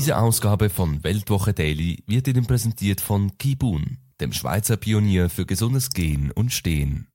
Diese Ausgabe von Weltwoche Daily wird Ihnen präsentiert von Kibun, dem Schweizer Pionier für gesundes Gehen und Stehen.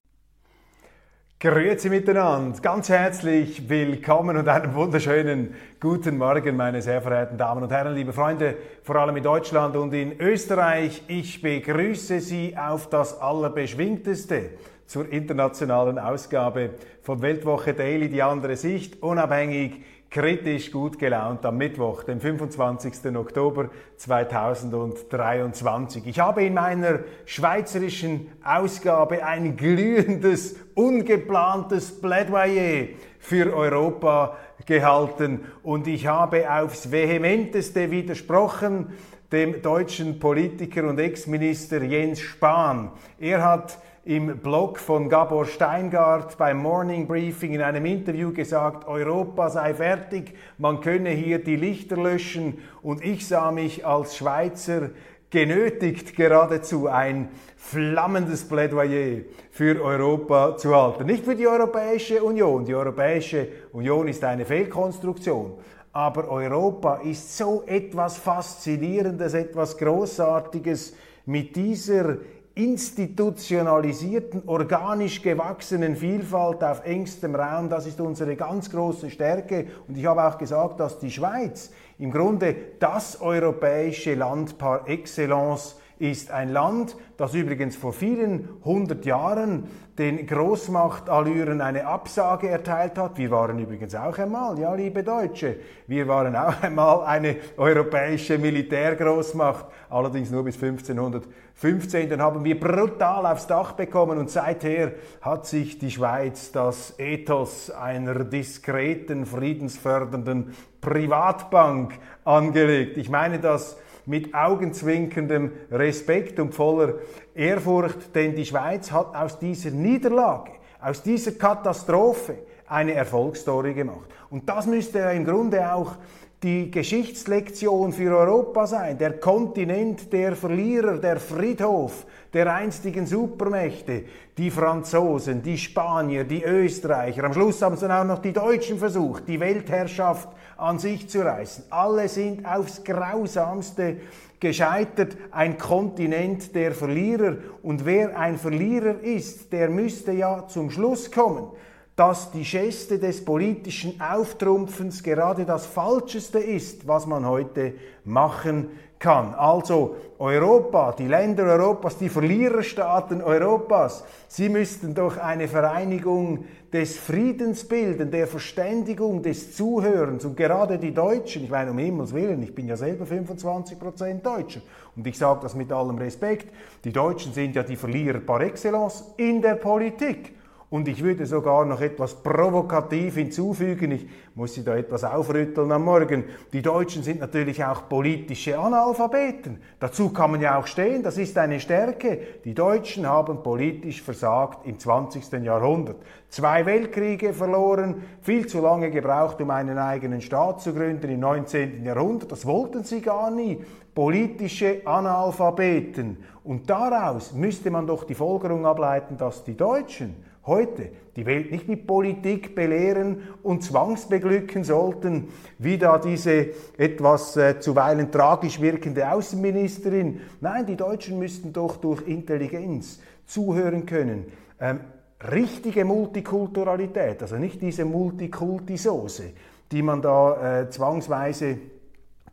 Grüezi miteinander, ganz herzlich willkommen und einen wunderschönen guten Morgen, meine sehr verehrten Damen und Herren, liebe Freunde, vor allem in Deutschland und in Österreich. Ich begrüße Sie auf das Allerbeschwingteste zur internationalen Ausgabe von Weltwoche Daily, die andere Sicht, unabhängig kritisch gut gelaunt am Mittwoch, dem 25. Oktober 2023. Ich habe in meiner schweizerischen Ausgabe ein glühendes, ungeplantes Plädoyer für Europa gehalten und ich habe aufs vehementeste widersprochen dem deutschen Politiker und Ex-Minister Jens Spahn. Er hat im Blog von Gabor Steingart beim Morning Briefing in einem Interview gesagt, Europa sei fertig, man könne hier die Lichter löschen und ich sah mich als Schweizer genötigt, geradezu ein flammendes Plädoyer für Europa zu halten. Nicht für die Europäische Union. Die Europäische Union ist eine Fehlkonstruktion. Aber Europa ist so etwas Faszinierendes, etwas Großartiges mit dieser institutionalisierten, organisch gewachsenen Vielfalt auf engstem Raum, das ist unsere ganz große Stärke. Und ich habe auch gesagt, dass die Schweiz im Grunde das europäische Land par excellence ist ein Land, das übrigens vor vielen hundert Jahren den Großmachtallüren eine Absage erteilt hat. Wir waren übrigens auch einmal, ja, liebe Deutsche, wir waren auch einmal eine europäische Militärgroßmacht, allerdings nur bis 1515. Dann haben wir brutal aufs Dach bekommen und seither hat sich die Schweiz das Ethos einer diskreten, friedensfördernden Privatbank angelegt. Ich meine das mit augenzwinkendem Respekt und voller Ehrfurcht, denn die Schweiz hat aus dieser Niederlage, aus dieser Katastrophe eine Erfolgsstory gemacht. Und das müsste im Grunde auch die Geschichtslektion für Europa sein, der Kontinent der Verlierer, der Friedhof der einstigen Supermächte, die Franzosen, die Spanier, die Österreicher. Am Schluss haben es dann auch noch die Deutschen versucht, die Weltherrschaft an sich zu reißen. Alle sind aufs grausamste gescheitert, ein Kontinent der Verlierer. Und wer ein Verlierer ist, der müsste ja zum Schluss kommen, dass die Geste des politischen Auftrumpfens gerade das Falscheste ist, was man heute machen kann. Also Europa, die Länder Europas, die Verliererstaaten Europas, sie müssten doch eine Vereinigung des Friedens bilden, der Verständigung, des Zuhörens. Und gerade die Deutschen, ich meine um Himmels Willen, ich bin ja selber 25 Prozent Deutscher und ich sage das mit allem Respekt, die Deutschen sind ja die Verlierer par excellence in der Politik. Und ich würde sogar noch etwas provokativ hinzufügen, ich muss Sie da etwas aufrütteln am Morgen. Die Deutschen sind natürlich auch politische Analphabeten. Dazu kann man ja auch stehen, das ist eine Stärke. Die Deutschen haben politisch versagt im 20. Jahrhundert. Zwei Weltkriege verloren, viel zu lange gebraucht, um einen eigenen Staat zu gründen im 19. Jahrhundert. Das wollten sie gar nie. Politische Analphabeten. Und daraus müsste man doch die Folgerung ableiten, dass die Deutschen heute die Welt nicht mit Politik belehren und zwangsbeglücken sollten, wie da diese etwas äh, zuweilen tragisch wirkende Außenministerin. Nein, die Deutschen müssten doch durch Intelligenz zuhören können. Ähm, richtige Multikulturalität, also nicht diese Multikulti-Soße, die man da äh, zwangsweise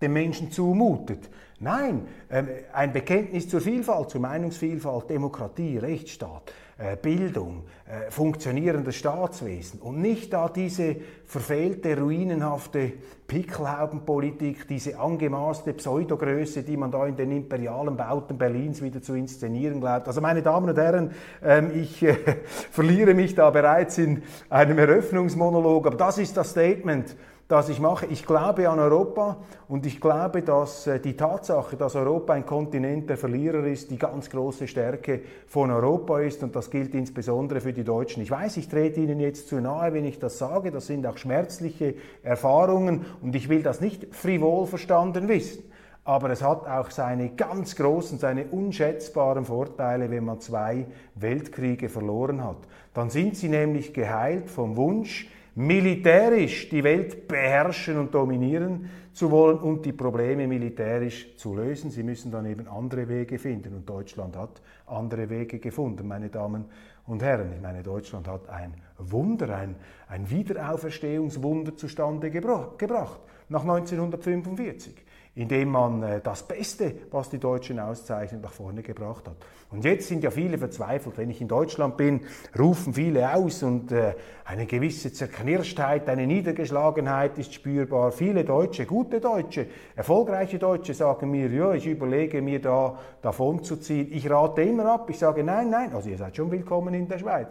den Menschen zumutet. Nein, ähm, ein Bekenntnis zur Vielfalt, zur Meinungsvielfalt, Demokratie, Rechtsstaat, Bildung, äh, funktionierendes Staatswesen und nicht da diese verfehlte, ruinenhafte Pickelhaubenpolitik, diese angemaßte Pseudogröße, die man da in den imperialen Bauten Berlins wieder zu inszenieren glaubt. Also meine Damen und Herren, ähm, ich äh, verliere mich da bereits in einem Eröffnungsmonolog, aber das ist das Statement, das ich mache. Ich glaube an Europa und ich glaube, dass äh, die Tatsache, dass Europa ein Kontinent der Verlierer ist, die ganz große Stärke von Europa ist und das gilt insbesondere für die Deutschen. Ich weiß, ich trete Ihnen jetzt zu nahe, wenn ich das sage. Das sind auch schmerzliche Erfahrungen und ich will das nicht frivol verstanden wissen. Aber es hat auch seine ganz großen, seine unschätzbaren Vorteile, wenn man zwei Weltkriege verloren hat. Dann sind sie nämlich geheilt vom Wunsch, militärisch die Welt beherrschen und dominieren zu wollen und die Probleme militärisch zu lösen. Sie müssen dann eben andere Wege finden und Deutschland hat andere Wege gefunden, meine Damen und Herren. Ich meine, Deutschland hat ein Wunder, ein, ein Wiederauferstehungswunder zustande gebracht nach 1945 indem man äh, das Beste, was die Deutschen auszeichnen, nach vorne gebracht hat. Und jetzt sind ja viele verzweifelt. Wenn ich in Deutschland bin, rufen viele aus und äh, eine gewisse Zerknirschtheit, eine Niedergeschlagenheit ist spürbar. Viele Deutsche, gute Deutsche, erfolgreiche Deutsche sagen mir, ja, ich überlege mir da davon zu ziehen. Ich rate immer ab. Ich sage, nein, nein, also ihr seid schon willkommen in der Schweiz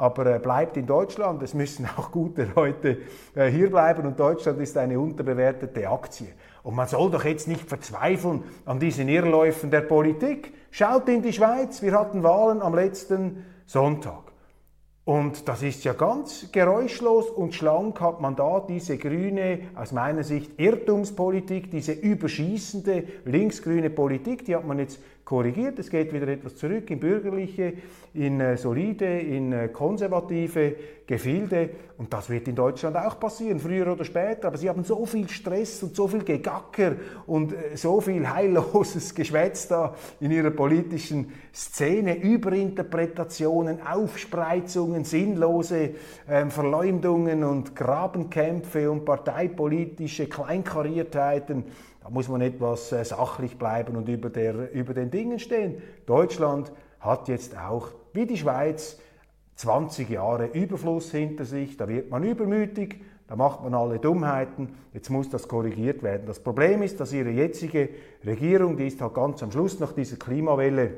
aber äh, bleibt in Deutschland. Es müssen auch gute Leute hier bleiben und Deutschland ist eine unterbewertete Aktie. Und man soll doch jetzt nicht verzweifeln an diesen Irrläufen der Politik. Schaut in die Schweiz, wir hatten Wahlen am letzten Sonntag. Und das ist ja ganz geräuschlos und schlank hat man da diese grüne, aus meiner Sicht Irrtumspolitik, diese überschießende linksgrüne Politik, die hat man jetzt korrigiert. Es geht wieder etwas zurück in bürgerliche, in äh, solide, in äh, konservative Gefilde. Und das wird in Deutschland auch passieren, früher oder später. Aber sie haben so viel Stress und so viel Gegacker und äh, so viel heilloses Geschwätz da in ihrer politischen Szene. Überinterpretationen, Aufspreizungen, sinnlose ähm, Verleumdungen und Grabenkämpfe und parteipolitische Kleinkariertheiten muss man etwas äh, sachlich bleiben und über, der, über den Dingen stehen. Deutschland hat jetzt auch, wie die Schweiz, 20 Jahre Überfluss hinter sich. Da wird man übermütig, da macht man alle Dummheiten. Jetzt muss das korrigiert werden. Das Problem ist, dass ihre jetzige Regierung, die ist halt ganz am Schluss nach dieser Klimawelle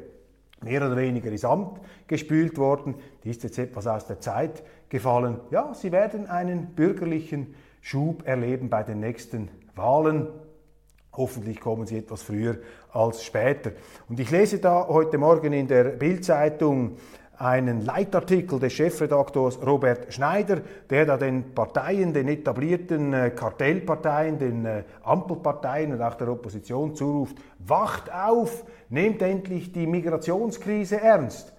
mehr oder weniger ins Amt gespült worden. Die ist jetzt etwas aus der Zeit gefallen. Ja, sie werden einen bürgerlichen Schub erleben bei den nächsten Wahlen. Hoffentlich kommen sie etwas früher als später. Und ich lese da heute Morgen in der Bildzeitung einen Leitartikel des Chefredaktors Robert Schneider, der da den Parteien, den etablierten äh, Kartellparteien, den äh, Ampelparteien und auch der Opposition zuruft, wacht auf, nehmt endlich die Migrationskrise ernst.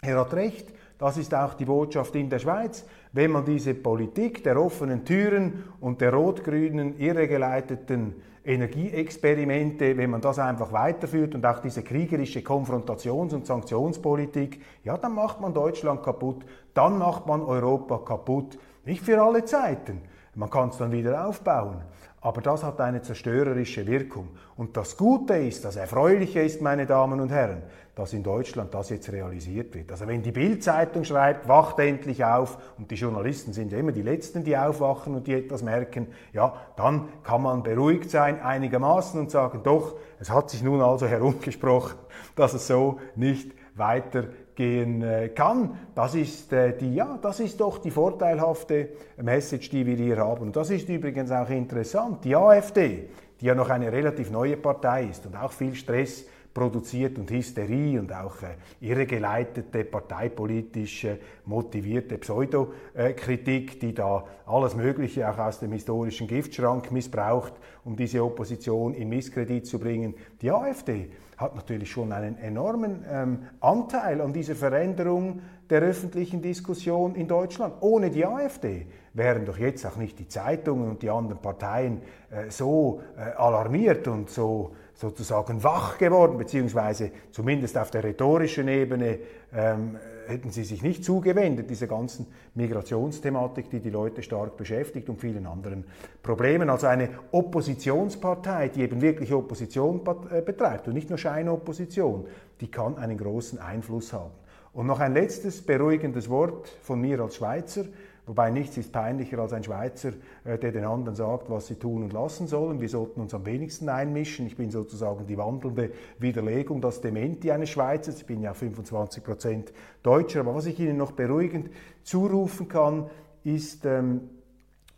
Er hat recht, das ist auch die Botschaft in der Schweiz. Wenn man diese Politik der offenen Türen und der rot-grünen irregeleiteten Energieexperimente, wenn man das einfach weiterführt und auch diese kriegerische Konfrontations- und Sanktionspolitik, ja, dann macht man Deutschland kaputt, dann macht man Europa kaputt. Nicht für alle Zeiten. Man kann es dann wieder aufbauen. Aber das hat eine zerstörerische Wirkung. Und das Gute ist, das Erfreuliche ist, meine Damen und Herren, dass in Deutschland das jetzt realisiert wird. Also wenn die Bildzeitung schreibt, wacht endlich auf, und die Journalisten sind ja immer die Letzten, die aufwachen und die etwas merken, ja, dann kann man beruhigt sein einigermaßen und sagen, doch, es hat sich nun also herumgesprochen, dass es so nicht weitergehen äh, kann. Das ist, äh, die, ja, das ist doch die vorteilhafte Message, die wir hier haben. Und das ist übrigens auch interessant. Die AfD, die ja noch eine relativ neue Partei ist und auch viel Stress produziert und Hysterie und auch äh, irregeleitete, parteipolitisch äh, motivierte Pseudokritik, die da alles Mögliche auch aus dem historischen Giftschrank missbraucht, um diese Opposition in Misskredit zu bringen. Die AfD hat natürlich schon einen enormen ähm, Anteil an dieser Veränderung der öffentlichen Diskussion in Deutschland. Ohne die AfD wären doch jetzt auch nicht die Zeitungen und die anderen Parteien äh, so äh, alarmiert und so sozusagen wach geworden, beziehungsweise zumindest auf der rhetorischen Ebene ähm, hätten sie sich nicht zugewendet, dieser ganzen Migrationsthematik, die die Leute stark beschäftigt und vielen anderen Problemen. Also eine Oppositionspartei, die eben wirklich Opposition äh, betreibt und nicht nur Scheinopposition, die kann einen großen Einfluss haben. Und noch ein letztes beruhigendes Wort von mir als Schweizer. Wobei nichts ist peinlicher als ein Schweizer, äh, der den anderen sagt, was sie tun und lassen sollen. Wir sollten uns am wenigsten einmischen. Ich bin sozusagen die wandelnde Widerlegung, das Dementi eines Schweizers. Ich bin ja 25 Prozent Deutscher. Aber was ich Ihnen noch beruhigend zurufen kann, ist ähm,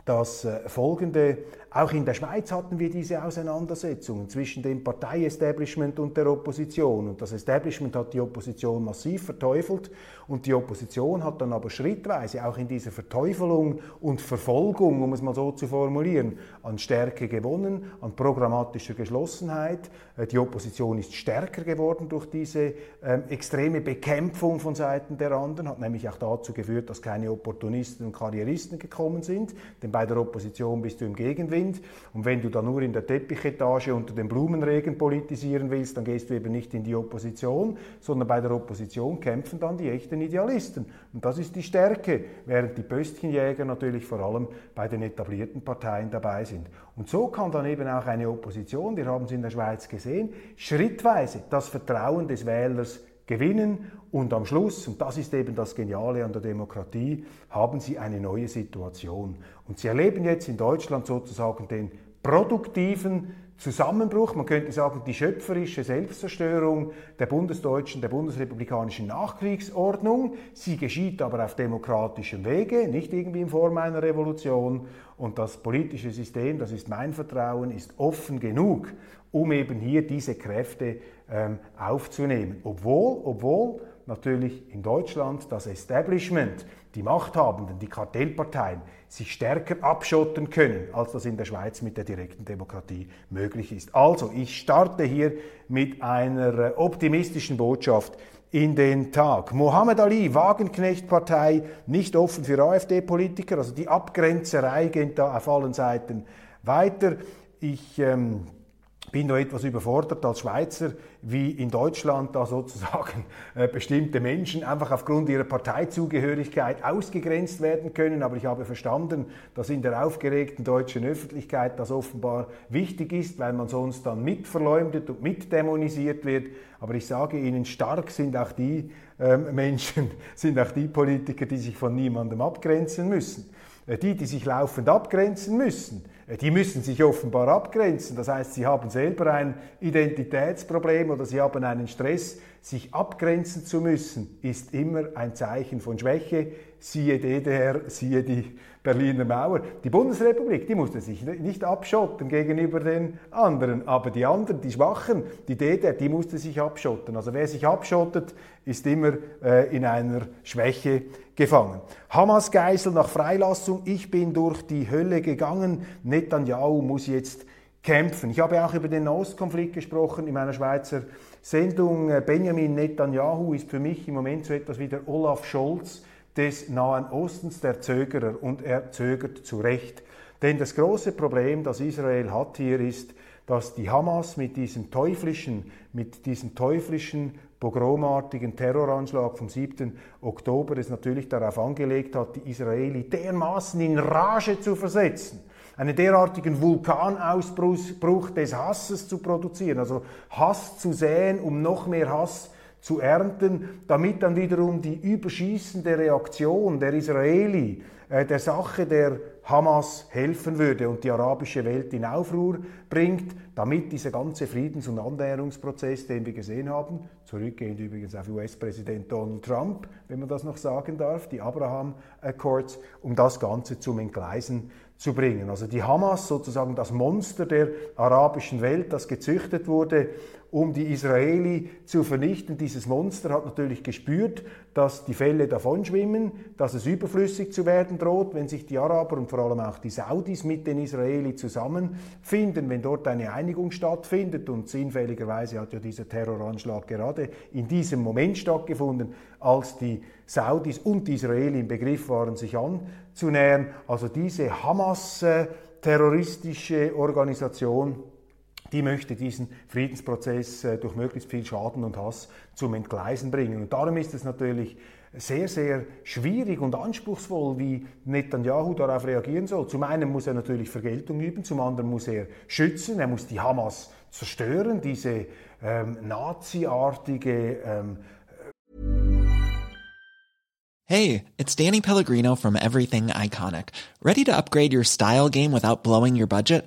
das äh, folgende auch in der Schweiz hatten wir diese Auseinandersetzungen zwischen dem Parteiestablishment und der Opposition. Und das Establishment hat die Opposition massiv verteufelt und die Opposition hat dann aber schrittweise auch in dieser Verteufelung und Verfolgung, um es mal so zu formulieren, an Stärke gewonnen, an programmatischer Geschlossenheit. Äh, die Opposition ist stärker geworden durch diese ähm, extreme Bekämpfung von Seiten der anderen, hat nämlich auch dazu geführt, dass keine Opportunisten und Karrieristen gekommen sind. Denn bei der Opposition bist du im Gegenwind Wind. Und wenn du dann nur in der Teppichetage unter dem Blumenregen politisieren willst, dann gehst du eben nicht in die Opposition, sondern bei der Opposition kämpfen dann die echten Idealisten. Und das ist die Stärke, während die Pöstchenjäger natürlich vor allem bei den etablierten Parteien dabei sind. Und so kann dann eben auch eine Opposition, wir haben es in der Schweiz gesehen, schrittweise das Vertrauen des Wählers gewinnen und am Schluss, und das ist eben das Geniale an der Demokratie, haben sie eine neue Situation. Und sie erleben jetzt in Deutschland sozusagen den produktiven Zusammenbruch, man könnte sagen die schöpferische Selbstzerstörung der bundesdeutschen, der bundesrepublikanischen Nachkriegsordnung. Sie geschieht aber auf demokratischem Wege, nicht irgendwie in Form einer Revolution. Und das politische System, das ist mein Vertrauen, ist offen genug, um eben hier diese Kräfte ähm, aufzunehmen. Obwohl, obwohl natürlich in Deutschland das Establishment, die Machthabenden, die Kartellparteien sich stärker abschotten können, als das in der Schweiz mit der direkten Demokratie möglich ist. Also, ich starte hier mit einer äh, optimistischen Botschaft in den Tag. Mohammed Ali, Wagenknecht-Partei, nicht offen für AfD-Politiker, also die Abgrenzerei geht da auf allen Seiten weiter. Ich ähm, bin da etwas überfordert als Schweizer, wie in Deutschland da sozusagen äh, bestimmte Menschen einfach aufgrund ihrer Parteizugehörigkeit ausgegrenzt werden können. Aber ich habe verstanden, dass in der aufgeregten deutschen Öffentlichkeit das offenbar wichtig ist, weil man sonst dann mitverleumdet und mitdämonisiert wird. Aber ich sage Ihnen, stark sind auch die äh, Menschen, sind auch die Politiker, die sich von niemandem abgrenzen müssen. Äh, die, die sich laufend abgrenzen müssen, die müssen sich offenbar abgrenzen. Das heißt, sie haben selber ein Identitätsproblem oder sie haben einen Stress. Sich abgrenzen zu müssen, ist immer ein Zeichen von Schwäche. Siehe DDR, siehe die Berliner Mauer. Die Bundesrepublik, die musste sich nicht abschotten gegenüber den anderen, aber die anderen, die Schwachen, die DDR, die musste sich abschotten. Also wer sich abschottet, ist immer äh, in einer Schwäche gefangen. Hamas-Geisel nach Freilassung, ich bin durch die Hölle gegangen, Netanyahu muss jetzt kämpfen. Ich habe auch über den Ostkonflikt gesprochen in meiner Schweizer Sendung. Benjamin Netanyahu ist für mich im Moment so etwas wie der Olaf Scholz des Nahen Ostens, der Zögerer, und er zögert zu Recht. Denn das große Problem, das Israel hat hier, ist, dass die Hamas mit diesem teuflischen, mit diesem teuflischen pogromartigen Terroranschlag vom 7. Oktober es natürlich darauf angelegt hat, die Israeli dermaßen in Rage zu versetzen, einen derartigen Vulkanausbruch des Hasses zu produzieren, also Hass zu säen, um noch mehr Hass zu ernten, damit dann wiederum die überschießende Reaktion der Israeli äh, der Sache der Hamas helfen würde und die arabische Welt in Aufruhr bringt, damit dieser ganze Friedens- und Annäherungsprozess, den wir gesehen haben, zurückgehend übrigens auf US-Präsident Donald Trump, wenn man das noch sagen darf, die Abraham Accords, um das Ganze zum Entgleisen zu bringen. Also die Hamas, sozusagen das Monster der arabischen Welt, das gezüchtet wurde, um die Israeli zu vernichten. Dieses Monster hat natürlich gespürt, dass die Fälle davonschwimmen, dass es überflüssig zu werden droht, wenn sich die Araber und vor allem auch die Saudis mit den Israeli zusammenfinden, wenn dort eine Einigung stattfindet. Und sinnfälligerweise hat ja dieser Terroranschlag gerade in diesem Moment stattgefunden, als die Saudis und die Israeli im Begriff waren, sich anzunähern. Also diese Hamas-terroristische Organisation die möchte diesen Friedensprozess äh, durch möglichst viel Schaden und Hass zum Entgleisen bringen. Und darum ist es natürlich sehr, sehr schwierig und anspruchsvoll, wie Netanyahu darauf reagieren soll. Zum einen muss er natürlich Vergeltung üben, zum anderen muss er schützen, er muss die Hamas zerstören, diese ähm, naziartige ähm, Hey, it's Danny Pellegrino from Everything Iconic. Ready to upgrade your style game without blowing your budget?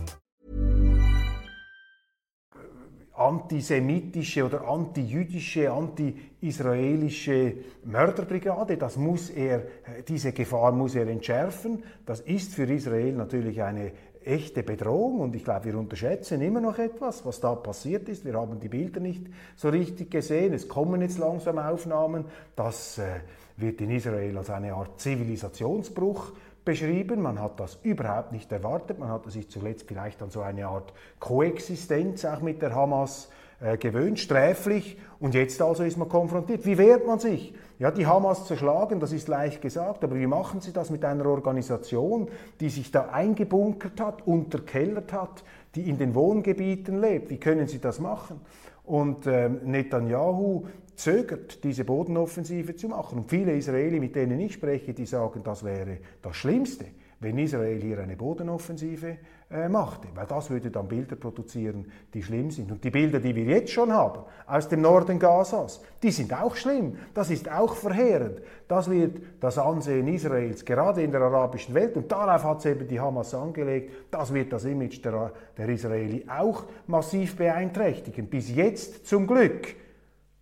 Antisemitische oder antijüdische, anti-israelische Mörderbrigade, das muss er, diese Gefahr muss er entschärfen. Das ist für Israel natürlich eine echte Bedrohung und ich glaube, wir unterschätzen immer noch etwas, was da passiert ist. Wir haben die Bilder nicht so richtig gesehen. Es kommen jetzt langsam Aufnahmen. Das äh, wird in Israel als eine Art Zivilisationsbruch beschrieben. Man hat das überhaupt nicht erwartet. Man hatte sich zuletzt vielleicht an so eine Art Koexistenz auch mit der Hamas äh, gewöhnt, sträflich. Und jetzt also ist man konfrontiert. Wie wehrt man sich? Ja, die Hamas zerschlagen, das ist leicht gesagt, aber wie machen Sie das mit einer Organisation, die sich da eingebunkert hat, unterkellert hat, die in den Wohngebieten lebt? Wie können Sie das machen? Und ähm, Netanyahu zögert, diese Bodenoffensive zu machen. Und viele Israeli, mit denen ich spreche, die sagen, das wäre das Schlimmste, wenn Israel hier eine Bodenoffensive äh, machte, weil das würde dann Bilder produzieren, die schlimm sind. Und die Bilder, die wir jetzt schon haben aus dem Norden Gazas, die sind auch schlimm. Das ist auch verheerend. Das wird das Ansehen Israels gerade in der arabischen Welt und darauf hat es eben die Hamas angelegt. Das wird das Image der, der Israeli auch massiv beeinträchtigen. Bis jetzt zum Glück,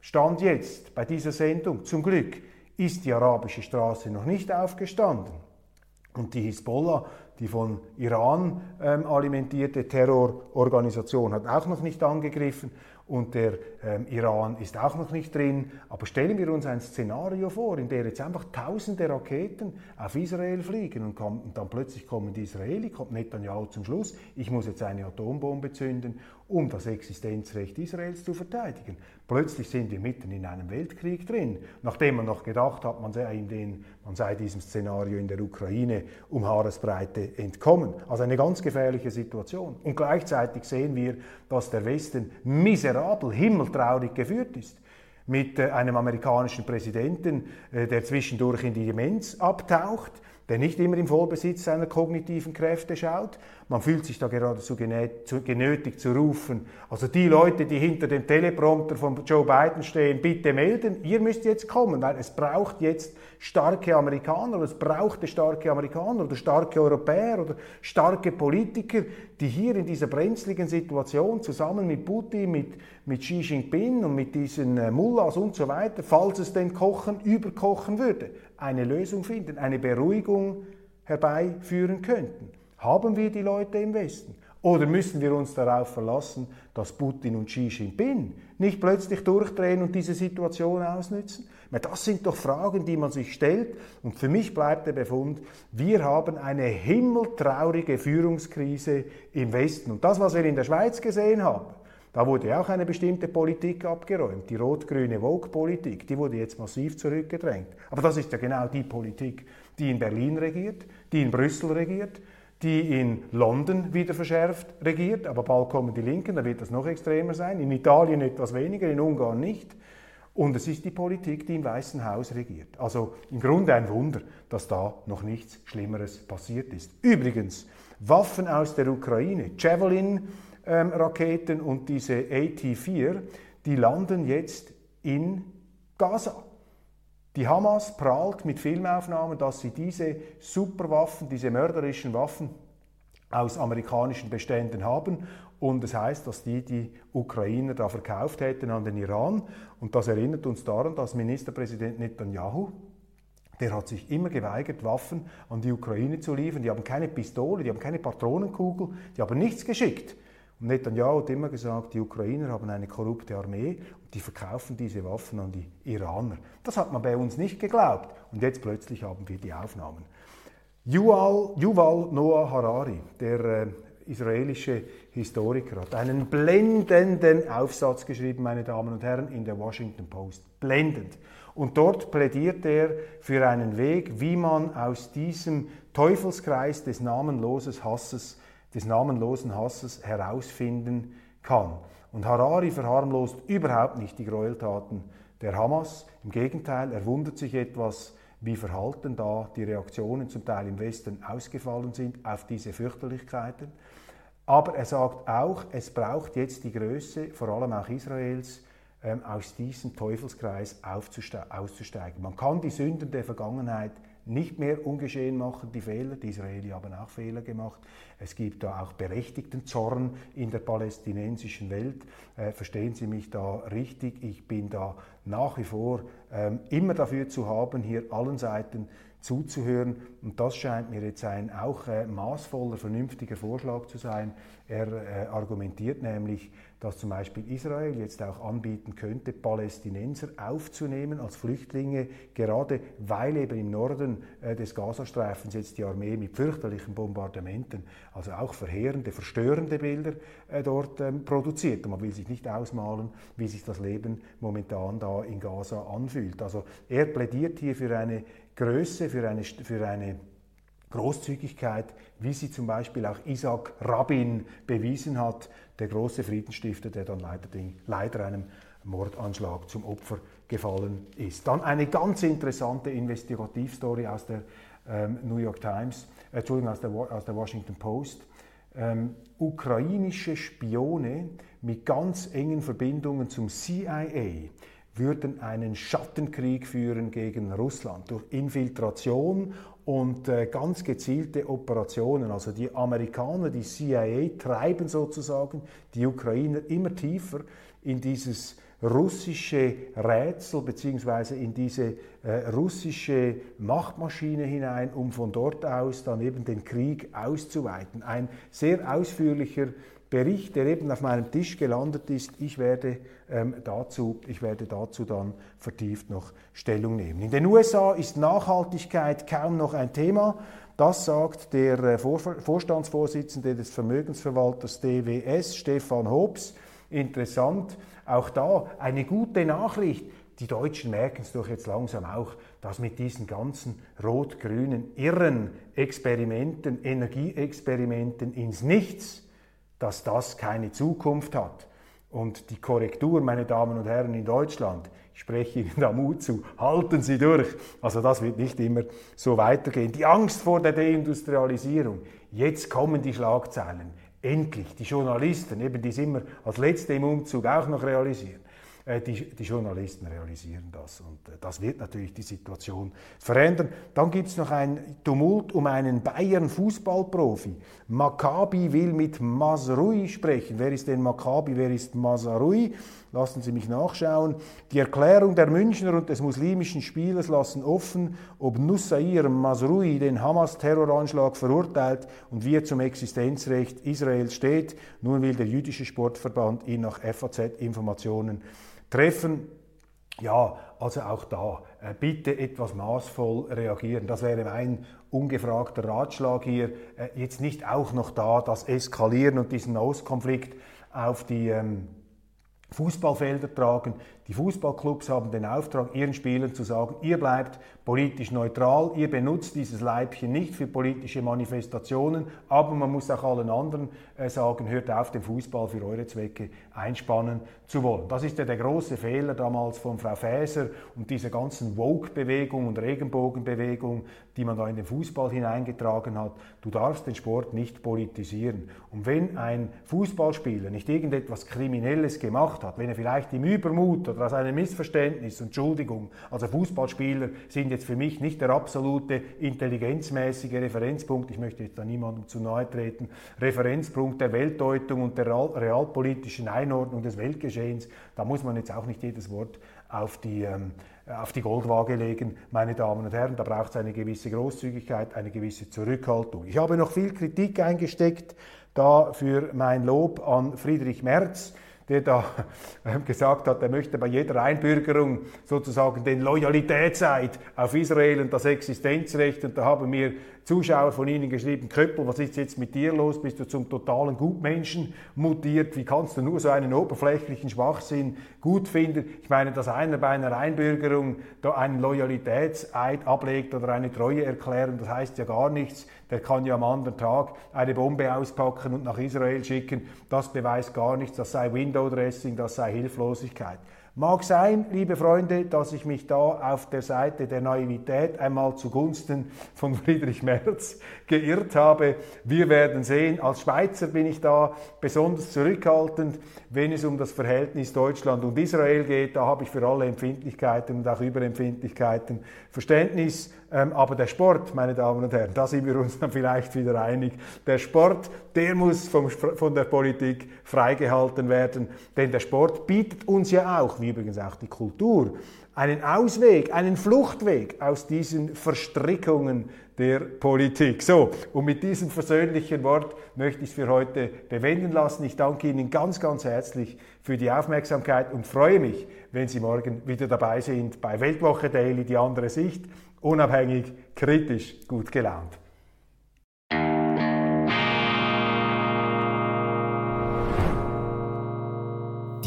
Stand jetzt bei dieser Sendung, zum Glück ist die arabische Straße noch nicht aufgestanden. Und die Hisbollah die von Iran ähm, alimentierte Terrororganisation hat auch noch nicht angegriffen und der ähm, Iran ist auch noch nicht drin. Aber stellen wir uns ein Szenario vor, in dem jetzt einfach tausende Raketen auf Israel fliegen und, kommt, und dann plötzlich kommen die Israeli, kommt Netanyahu zum Schluss, ich muss jetzt eine Atombombe zünden, um das Existenzrecht Israels zu verteidigen. Plötzlich sind wir mitten in einem Weltkrieg drin, nachdem man noch gedacht hat, man sei, den, man sei diesem Szenario in der Ukraine um Haaresbreite entkommen. Also eine ganz gefährliche Situation. Und gleichzeitig sehen wir, dass der Westen miserabel, himmeltraurig geführt ist mit äh, einem amerikanischen Präsidenten, äh, der zwischendurch in die Demenz abtaucht, der nicht immer im Vollbesitz seiner kognitiven Kräfte schaut. Man fühlt sich da geradezu genötigt zu rufen, also die Leute, die hinter dem Teleprompter von Joe Biden stehen, bitte melden, ihr müsst jetzt kommen, weil es braucht jetzt starke Amerikaner, oder es brauchte starke Amerikaner oder starke Europäer oder starke Politiker, die hier in dieser brenzligen Situation zusammen mit Putin, mit, mit Xi Jinping und mit diesen äh, Mullahs und so weiter, falls es denn kochen, überkochen würde, eine Lösung finden, eine Beruhigung herbeiführen könnten. Haben wir die Leute im Westen? Oder müssen wir uns darauf verlassen, dass Putin und Xi Jinping nicht plötzlich durchdrehen und diese Situation ausnützen? Das sind doch Fragen, die man sich stellt. Und für mich bleibt der Befund, wir haben eine himmeltraurige Führungskrise im Westen. Und das, was wir in der Schweiz gesehen haben, da wurde auch eine bestimmte Politik abgeräumt, die rot-grüne Vogue-Politik, die wurde jetzt massiv zurückgedrängt. Aber das ist ja genau die Politik, die in Berlin regiert, die in Brüssel regiert, die in London wieder verschärft regiert, aber bald kommen die Linken, da wird das noch extremer sein, in Italien etwas weniger, in Ungarn nicht. Und es ist die Politik, die im Weißen Haus regiert. Also im Grunde ein Wunder, dass da noch nichts Schlimmeres passiert ist. Übrigens, Waffen aus der Ukraine, Javelin-Raketen ähm, und diese AT-4, die landen jetzt in Gaza. Die Hamas prahlt mit Filmaufnahmen, dass sie diese Superwaffen, diese mörderischen Waffen aus amerikanischen Beständen haben. Und es das heißt, dass die die Ukrainer da verkauft hätten an den Iran. Und das erinnert uns daran, dass Ministerpräsident Netanyahu, der hat sich immer geweigert, Waffen an die Ukraine zu liefern. Die haben keine Pistole, die haben keine Patronenkugel, die haben nichts geschickt. Und Netanyahu hat immer gesagt, die Ukrainer haben eine korrupte Armee und die verkaufen diese Waffen an die Iraner. Das hat man bei uns nicht geglaubt. Und jetzt plötzlich haben wir die Aufnahmen. Yuval, Yuval Noah Harari, der äh, israelische Historiker, hat einen blendenden Aufsatz geschrieben, meine Damen und Herren, in der Washington Post. Blendend. Und dort plädiert er für einen Weg, wie man aus diesem Teufelskreis des namenlosen Hasses, des namenlosen Hasses herausfinden kann. Und Harari verharmlost überhaupt nicht die Gräueltaten der Hamas. Im Gegenteil, er wundert sich etwas, wie verhalten da die Reaktionen zum Teil im Westen ausgefallen sind auf diese Fürchterlichkeiten. Aber er sagt auch, es braucht jetzt die Größe, vor allem auch Israels, ähm, aus diesem Teufelskreis auszusteigen. Man kann die Sünden der Vergangenheit nicht mehr ungeschehen machen, die Fehler. Die Israelis haben auch Fehler gemacht. Es gibt da auch berechtigten Zorn in der palästinensischen Welt. Äh, verstehen Sie mich da richtig? Ich bin da nach wie vor ähm, immer dafür zu haben, hier allen Seiten zuzuhören. Und das scheint mir jetzt ein auch äh, maßvoller, vernünftiger Vorschlag zu sein. Er äh, argumentiert nämlich, dass zum Beispiel Israel jetzt auch anbieten könnte, Palästinenser aufzunehmen als Flüchtlinge, gerade weil eben im Norden äh, des Gazastreifens jetzt die Armee mit fürchterlichen Bombardementen, also auch verheerende, verstörende Bilder äh, dort ähm, produziert. Und man will sich nicht ausmalen, wie sich das Leben momentan da in Gaza anfühlt. Also er plädiert hier für eine Größe, für eine, für eine Großzügigkeit, wie sie zum Beispiel auch Isaac Rabin bewiesen hat, der große Friedensstifter, der dann leider, leider einem Mordanschlag zum Opfer gefallen ist. Dann eine ganz interessante Investigativstory aus der ähm, New York Times, äh, Entschuldigung, aus der, aus der Washington Post. Ähm, ukrainische Spione mit ganz engen Verbindungen zum CIA würden einen Schattenkrieg führen gegen Russland durch Infiltration und äh, ganz gezielte Operationen. Also die Amerikaner, die CIA treiben sozusagen die Ukrainer immer tiefer in dieses russische Rätsel bzw. in diese äh, russische Machtmaschine hinein, um von dort aus dann eben den Krieg auszuweiten. Ein sehr ausführlicher Bericht, der eben auf meinem Tisch gelandet ist. Ich werde, ähm, dazu, ich werde dazu dann vertieft noch Stellung nehmen. In den USA ist Nachhaltigkeit kaum noch ein Thema. Das sagt der äh, Vorstandsvorsitzende des Vermögensverwalters DWS, Stefan Hobbs. Interessant, auch da eine gute Nachricht. Die Deutschen merken es doch jetzt langsam auch, dass mit diesen ganzen rot-grünen irren Experimenten, Energieexperimenten ins Nichts, dass das keine Zukunft hat. Und die Korrektur, meine Damen und Herren in Deutschland, ich spreche Ihnen da Mut zu, halten Sie durch. Also das wird nicht immer so weitergehen. Die Angst vor der Deindustrialisierung. Jetzt kommen die Schlagzeilen. Endlich, die Journalisten, eben die es immer als Letzte im Umzug auch noch realisieren. Äh, die, die, Journalisten realisieren das und äh, das wird natürlich die Situation verändern. Dann gibt es noch ein Tumult um einen Bayern-Fußballprofi. Maccabi will mit Masrui sprechen. Wer ist denn Maccabi, wer ist Masrui? Lassen Sie mich nachschauen. Die Erklärung der Münchner und des muslimischen Spielers lassen offen, ob Nussair Masrui den Hamas-Terroranschlag verurteilt und wie er zum Existenzrecht Israels steht. Nun will der jüdische Sportverband ihn nach FAZ-Informationen treffen. Ja, also auch da äh, bitte etwas maßvoll reagieren. Das wäre mein ungefragter Ratschlag hier. Äh, jetzt nicht auch noch da das Eskalieren und diesen Nahostkonflikt auf die ähm, Fußballfelder tragen. Die Fußballclubs haben den Auftrag, ihren Spielern zu sagen, ihr bleibt politisch neutral, ihr benutzt dieses Leibchen nicht für politische Manifestationen, aber man muss auch allen anderen äh, sagen, hört auf, den Fußball für eure Zwecke einspannen zu wollen. Das ist ja der große Fehler damals von Frau Faeser und dieser ganzen Woke-Bewegung und Regenbogenbewegung, die man da in den Fußball hineingetragen hat. Du darfst den Sport nicht politisieren. Und wenn ein Fußballspieler nicht irgendetwas Kriminelles gemacht hat, wenn er vielleicht im Übermut oder oder aus einem Missverständnis, Entschuldigung, also Fußballspieler sind jetzt für mich nicht der absolute intelligenzmäßige Referenzpunkt, ich möchte jetzt da niemandem zu nahe treten, Referenzpunkt der Weltdeutung und der realpolitischen Einordnung des Weltgeschehens, da muss man jetzt auch nicht jedes Wort auf die, ähm, auf die Goldwaage legen, meine Damen und Herren. Da braucht es eine gewisse Großzügigkeit, eine gewisse Zurückhaltung. Ich habe noch viel Kritik eingesteckt, da für mein Lob an Friedrich Merz der da ähm, gesagt hat, er möchte bei jeder Einbürgerung sozusagen den Loyalitätseid auf Israel und das Existenzrecht. Und da haben mir Zuschauer von Ihnen geschrieben, Köppel, was ist jetzt mit dir los? Bist du zum totalen Gutmenschen mutiert? Wie kannst du nur so einen oberflächlichen Schwachsinn gut finden? Ich meine, dass einer bei einer Einbürgerung da einen Loyalitätseid ablegt oder eine Treue erklären, das heißt ja gar nichts. Der kann ja am anderen Tag eine Bombe auspacken und nach Israel schicken. Das beweist gar nichts. Das sei Window Dressing, das sei Hilflosigkeit. Mag sein, liebe Freunde, dass ich mich da auf der Seite der Naivität einmal zugunsten von Friedrich Merz geirrt habe. Wir werden sehen. Als Schweizer bin ich da besonders zurückhaltend, wenn es um das Verhältnis Deutschland und Israel geht. Da habe ich für alle Empfindlichkeiten und auch Überempfindlichkeiten Verständnis. Ähm, aber der Sport, meine Damen und Herren, da sind wir uns dann vielleicht wieder einig. Der Sport, der muss vom, von der Politik freigehalten werden, denn der Sport bietet uns ja auch, wie übrigens auch die Kultur, einen Ausweg, einen Fluchtweg aus diesen Verstrickungen der Politik. So, und mit diesem versöhnlichen Wort möchte ich es für heute bewenden lassen. Ich danke Ihnen ganz, ganz herzlich für die Aufmerksamkeit und freue mich, wenn Sie morgen wieder dabei sind bei Weltwoche Daily, die andere Sicht unabhängig, kritisch, gut gelaunt.